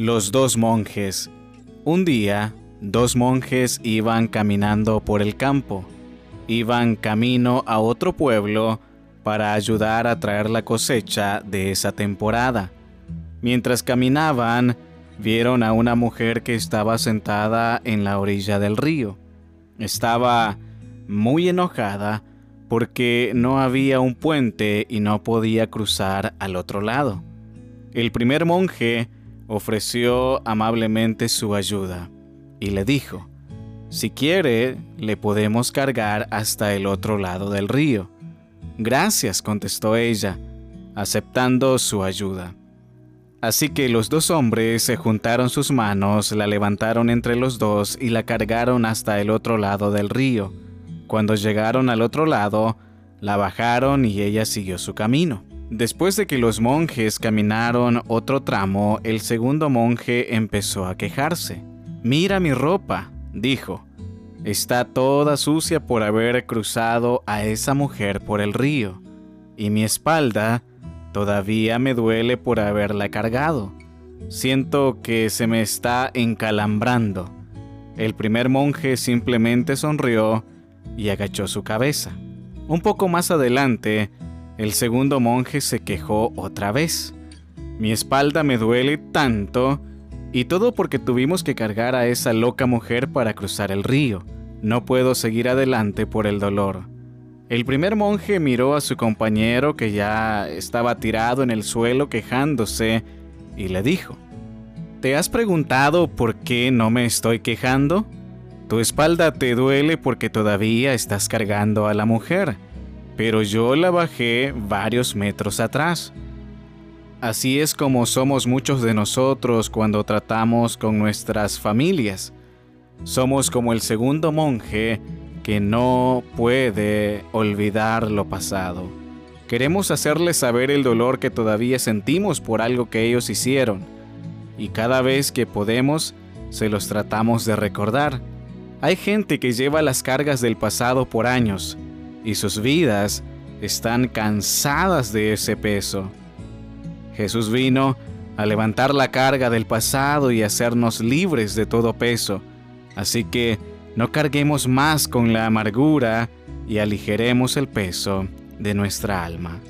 Los dos monjes. Un día, dos monjes iban caminando por el campo. Iban camino a otro pueblo para ayudar a traer la cosecha de esa temporada. Mientras caminaban, vieron a una mujer que estaba sentada en la orilla del río. Estaba muy enojada porque no había un puente y no podía cruzar al otro lado. El primer monje ofreció amablemente su ayuda y le dijo, si quiere, le podemos cargar hasta el otro lado del río. Gracias, contestó ella, aceptando su ayuda. Así que los dos hombres se juntaron sus manos, la levantaron entre los dos y la cargaron hasta el otro lado del río. Cuando llegaron al otro lado, la bajaron y ella siguió su camino. Después de que los monjes caminaron otro tramo, el segundo monje empezó a quejarse. Mira mi ropa, dijo. Está toda sucia por haber cruzado a esa mujer por el río, y mi espalda todavía me duele por haberla cargado. Siento que se me está encalambrando. El primer monje simplemente sonrió y agachó su cabeza. Un poco más adelante, el segundo monje se quejó otra vez. Mi espalda me duele tanto, y todo porque tuvimos que cargar a esa loca mujer para cruzar el río. No puedo seguir adelante por el dolor. El primer monje miró a su compañero que ya estaba tirado en el suelo quejándose y le dijo, ¿Te has preguntado por qué no me estoy quejando? Tu espalda te duele porque todavía estás cargando a la mujer pero yo la bajé varios metros atrás. Así es como somos muchos de nosotros cuando tratamos con nuestras familias. Somos como el segundo monje que no puede olvidar lo pasado. Queremos hacerles saber el dolor que todavía sentimos por algo que ellos hicieron, y cada vez que podemos, se los tratamos de recordar. Hay gente que lleva las cargas del pasado por años, y sus vidas están cansadas de ese peso. Jesús vino a levantar la carga del pasado y hacernos libres de todo peso, así que no carguemos más con la amargura y aligeremos el peso de nuestra alma.